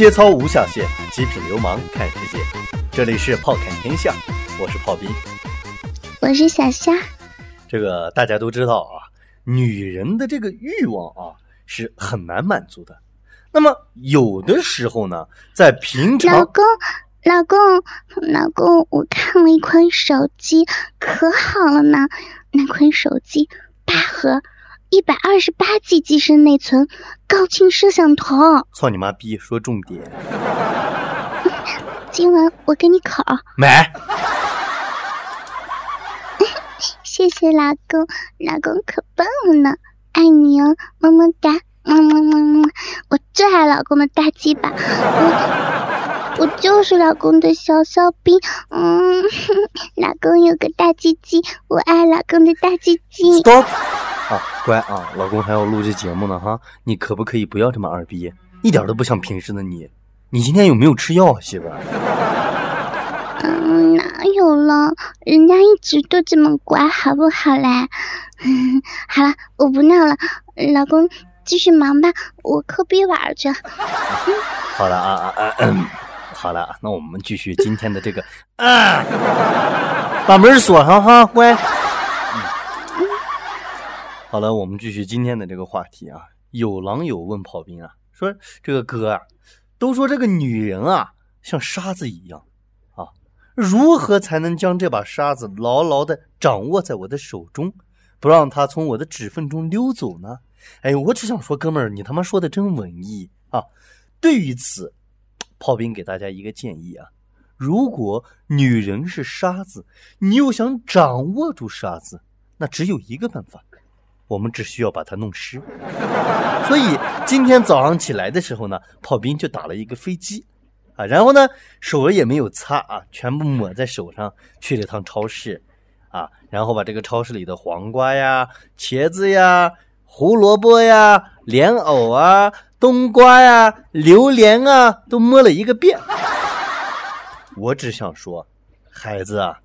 节操无下限，极品流氓看世界。这里是炮看天下，我是炮兵，我是小虾。这个大家都知道啊，女人的这个欲望啊是很难满足的。那么有的时候呢，在平常，老公，老公，老公，我看了一款手机，可好了呢。那款手机八核，一百二十八 G 机身内存，高清摄像头。操你妈逼！说重点。今晚我给你烤。买。谢谢老公，老公可棒了呢，爱你哦，么么哒，么么么么，我最爱老公的大鸡巴，我我就是老公的小小兵，嗯，老公有个大鸡鸡，我爱老公的大鸡鸡。Stop，啊，乖啊，老公还要录这节目呢哈，你可不可以不要这么二逼，一点都不像平时的你。你今天有没有吃药啊，媳妇儿？嗯，哪有了？人家一直都这么乖，好不好嘞？好了，我不闹了，老公继续忙吧，我抠逼玩去。好了啊啊啊！好了，那我们继续今天的这个啊，把门锁上哈，乖。好了，我们继续今天的这个话题啊。有狼友问炮兵啊，说这个哥啊。都说这个女人啊，像沙子一样，啊，如何才能将这把沙子牢牢的掌握在我的手中，不让它从我的指缝中溜走呢？哎，我只想说，哥们儿，你他妈说的真文艺啊！对于此，炮兵给大家一个建议啊，如果女人是沙子，你又想掌握住沙子，那只有一个办法。我们只需要把它弄湿，所以今天早上起来的时候呢，炮兵就打了一个飞机，啊，然后呢手也没有擦啊，全部抹在手上，去了趟超市，啊，然后把这个超市里的黄瓜呀、茄子呀、胡萝卜呀、莲藕啊、冬瓜呀、榴莲啊都摸了一个遍。我只想说，孩子啊，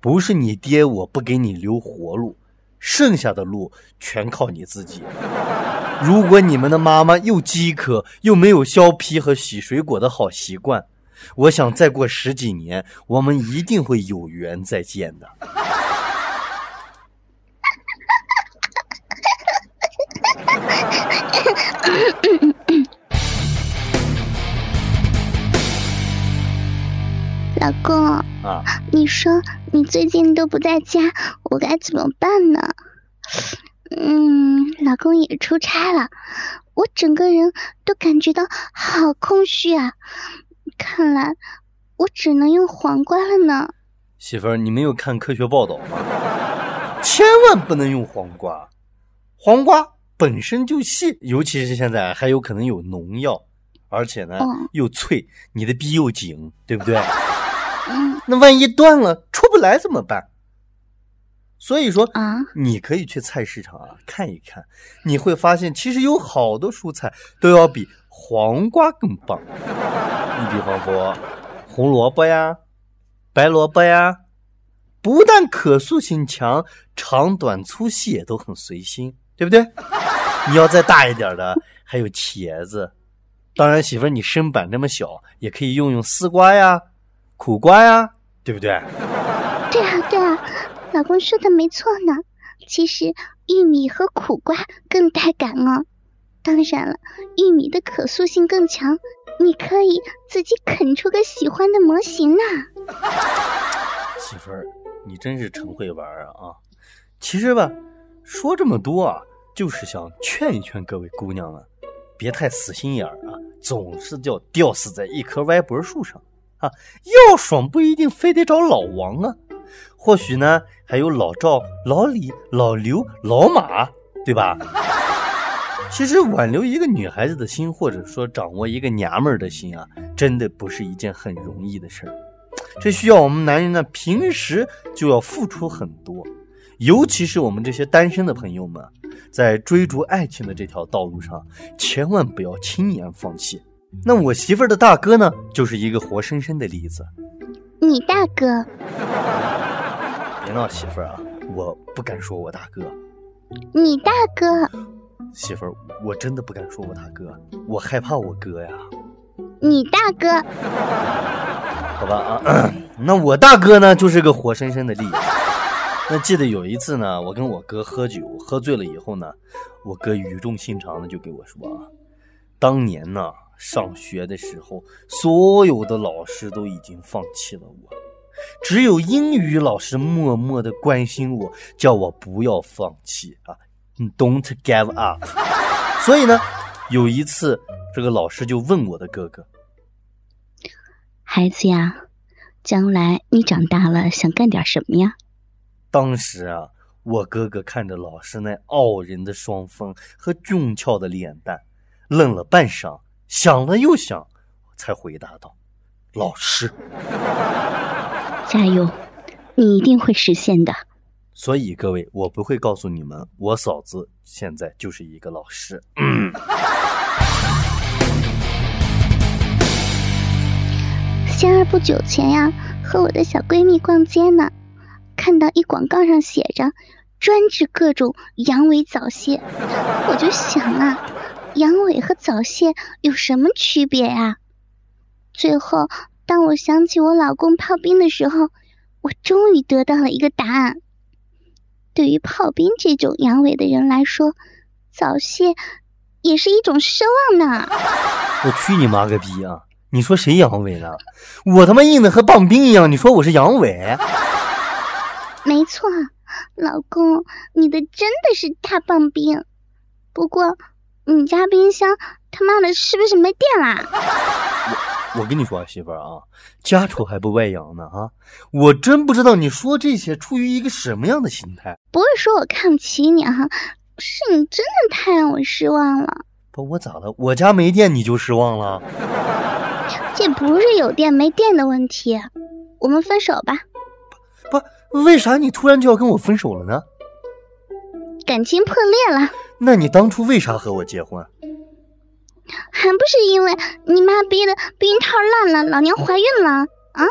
不是你爹我不给你留活路。剩下的路全靠你自己。如果你们的妈妈又饥渴又没有削皮和洗水果的好习惯，我想再过十几年，我们一定会有缘再见的。老公啊，你说你最近都不在家，我该怎么办呢？嗯，老公也出差了，我整个人都感觉到好空虚啊！看来我只能用黄瓜了呢。媳妇儿，你没有看科学报道吗？千万不能用黄瓜，黄瓜本身就细，尤其是现在还有可能有农药，而且呢又脆，你的逼又紧，对不对？那万一断了出不来怎么办？所以说啊，你可以去菜市场啊看一看，你会发现其实有好多蔬菜都要比黄瓜更棒。你比方说红萝卜呀、白萝卜呀，不但可塑性强，长短粗细也都很随心，对不对？你要再大一点的，还有茄子。当然，媳妇儿你身板这么小，也可以用用丝瓜呀。苦瓜呀，对不对？对啊，对啊，老公说的没错呢。其实玉米和苦瓜更带感哦。当然了，玉米的可塑性更强，你可以自己啃出个喜欢的模型呢。媳妇儿，你真是真会玩啊啊！其实吧，说这么多啊，就是想劝一劝各位姑娘啊，别太死心眼儿啊，总是叫吊死在一棵歪脖树上。啊，要爽不一定非得找老王啊，或许呢还有老赵、老李、老刘、老马，对吧？其实挽留一个女孩子的心，或者说掌握一个娘们儿的心啊，真的不是一件很容易的事儿。这需要我们男人呢平时就要付出很多，尤其是我们这些单身的朋友们，在追逐爱情的这条道路上，千万不要轻言放弃。那我媳妇儿的大哥呢，就是一个活生生的例子。你大哥？别闹，媳妇儿啊，我不敢说我大哥。你大哥？媳妇儿，我真的不敢说我大哥，我害怕我哥呀。你大哥。好吧啊，那我大哥呢，就是个活生生的例子。那记得有一次呢，我跟我哥喝酒，喝醉了以后呢，我哥语重心长的就给我说啊，当年呢上学的时候，所有的老师都已经放弃了我，只有英语老师默默的关心我，叫我不要放弃啊，Don't give up。所以呢，有一次这个老师就问我的哥哥。孩子呀，将来你长大了想干点什么呀？当时啊，我哥哥看着老师那傲人的双峰和俊俏的脸蛋，愣了半晌，想了又想，才回答道：“老师，加油，你一定会实现的。”所以各位，我不会告诉你们，我嫂子现在就是一个老师。嗯仙儿不久前呀，和我的小闺蜜逛街呢，看到一广告上写着专治各种阳痿早泄，我就想啊，阳痿和早泄有什么区别呀？最后，当我想起我老公炮兵的时候，我终于得到了一个答案。对于炮兵这种阳痿的人来说，早泄也是一种奢望呢。我去你妈个逼啊！你说谁阳痿了？我他妈硬的和棒冰一样。你说我是阳痿？没错，老公，你的真的是大棒冰。不过，你家冰箱他妈的是不是没电啦？我我跟你说啊，媳妇儿啊，家丑还不外扬呢啊！我真不知道你说这些出于一个什么样的心态。不是说我看不起你哈，是你真的太让我失望了。不，我咋了？我家没电你就失望了？这不是有电没电的问题，我们分手吧。不，为啥你突然就要跟我分手了呢？感情破裂了。那你当初为啥和我结婚？还不是因为你妈逼的避孕套烂了，老娘怀孕了啊！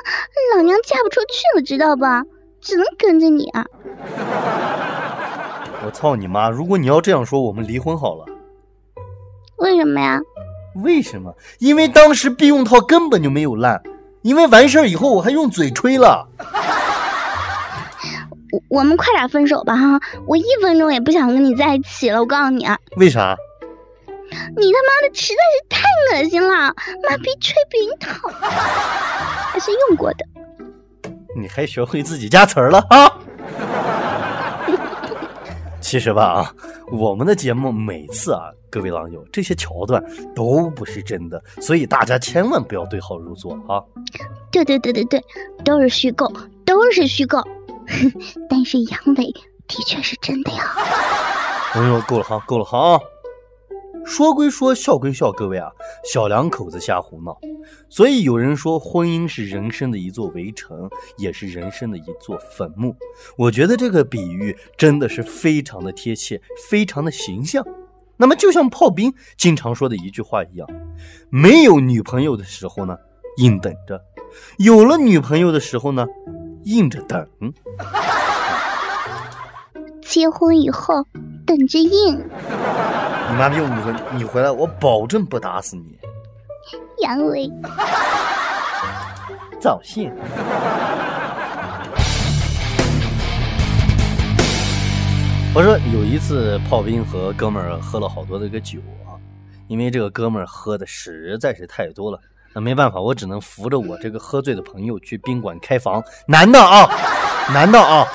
老娘嫁不出去了，知道吧？只能跟着你啊！我操你妈！如果你要这样说，我们离婚好了。为什么呀？为什么？因为当时避孕套根本就没有烂，因为完事儿以后我还用嘴吹了。我我们快点分手吧哈！我一分钟也不想跟你在一起了，我告诉你啊。为啥？你他妈的实在是太恶心了！妈逼吹避孕套，还是用过的。你还学会自己加词儿了啊？其实吧啊，我们的节目每次啊，各位狼友，这些桥段都不是真的，所以大家千万不要对号入座啊！对对对对对，都是虚构，都是虚构。但是阳痿的确是真的呀！哎呦，够了哈，够了哈！说归说，笑归笑，各位啊，小两口子瞎胡闹。所以有人说，婚姻是人生的一座围城，也是人生的一座坟墓。我觉得这个比喻真的是非常的贴切，非常的形象。那么，就像炮兵经常说的一句话一样：没有女朋友的时候呢，硬等着；有了女朋友的时候呢，硬着等。结婚以后等着硬。你妈逼！你回你回来，我保证不打死你。阳痿，早泄。我说有一次炮兵和哥们儿喝了好多的个酒啊，因为这个哥们儿喝的实在是太多了，那没办法，我只能扶着我这个喝醉的朋友去宾馆开房。男的啊，男的啊。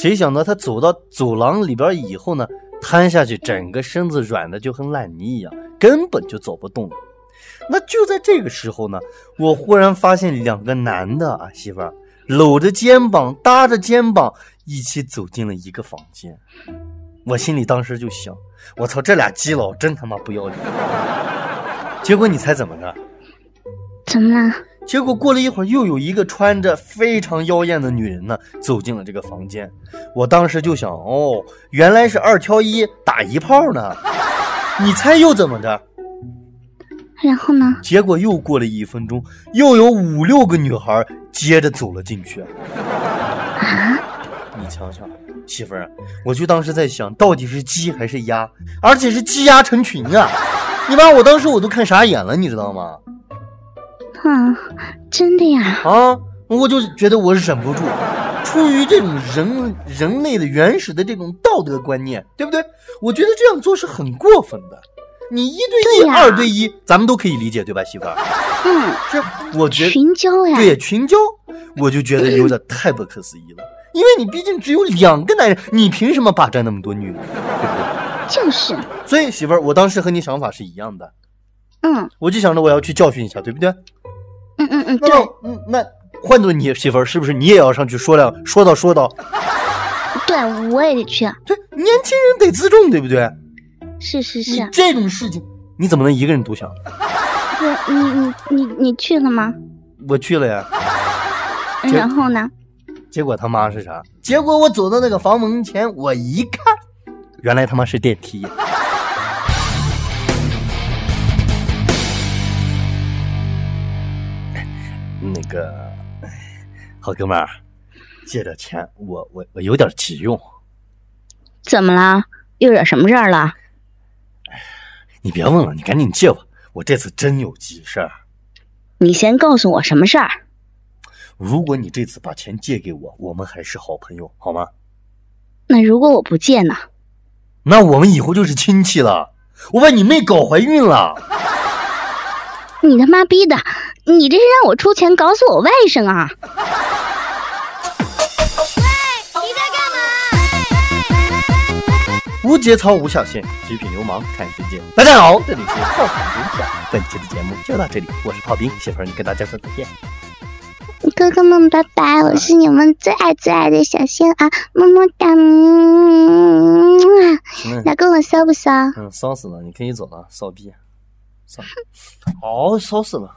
谁想到他走到走廊里边以后呢，瘫下去，整个身子软的就跟烂泥一样，根本就走不动了。那就在这个时候呢，我忽然发现两个男的啊，媳妇儿搂着肩膀，搭着肩膀，一起走进了一个房间。我心里当时就想，我操，这俩基佬真他妈不要脸。结果你猜怎么着？怎么了？结果过了一会儿，又有一个穿着非常妖艳的女人呢走进了这个房间。我当时就想，哦，原来是二挑一打一炮呢。你猜又怎么着？然后呢？结果又过了一分钟，又有五六个女孩接着走了进去。啊！你瞧瞧，媳妇儿，我就当时在想到底是鸡还是鸭，而且是鸡鸭成群啊！你把我当时我都看傻眼了，你知道吗？啊，真的呀？啊，我就觉得我忍不住，出于这种人人类的原始的这种道德观念，对不对？我觉得这样做是很过分的。你一对一、对二对一，咱们都可以理解，对吧，媳妇儿？嗯，这，我觉得群交呀。对群交，我就觉得有点 太不可思议了。因为你毕竟只有两个男人，你凭什么霸占那么多女人，对不对？就是，所以媳妇儿，我当时和你想法是一样的，嗯我就想着我要去教训一下，对不对？嗯嗯对嗯，那换做你媳妇儿，是不是你也要上去说两说道说道？对，我也得去。对，年轻人得自重，对不对？是是是，这种事情，你怎么能一个人独享？对，你你你你去了吗？我去了呀，然后呢？结果他妈是啥？结果我走到那个房门前，我一看，原来他妈是电梯。那个好哥们儿，借点钱，我我我有点急用，怎么了？又惹什么事儿了？你别问了，你赶紧借我，我这次真有急事儿。你先告诉我什么事儿？如果你这次把钱借给我，我们还是好朋友，好吗？那如果我不借呢？那我们以后就是亲戚了。我把你妹搞怀孕了，你他妈逼的！你这是让我出钱搞死我外甥啊！无节操无下限，极品流氓看世界。大家好，这里是炮侃天下，本期的节目就到这里，我是炮兵，媳妇儿你跟大家说再见。哥哥们，拜拜！我是你们最爱最爱的小仙儿，么么哒！嗯，嗯老公我骚不骚？嗯，骚死了，你可以走了，骚逼，骚，好骚死了。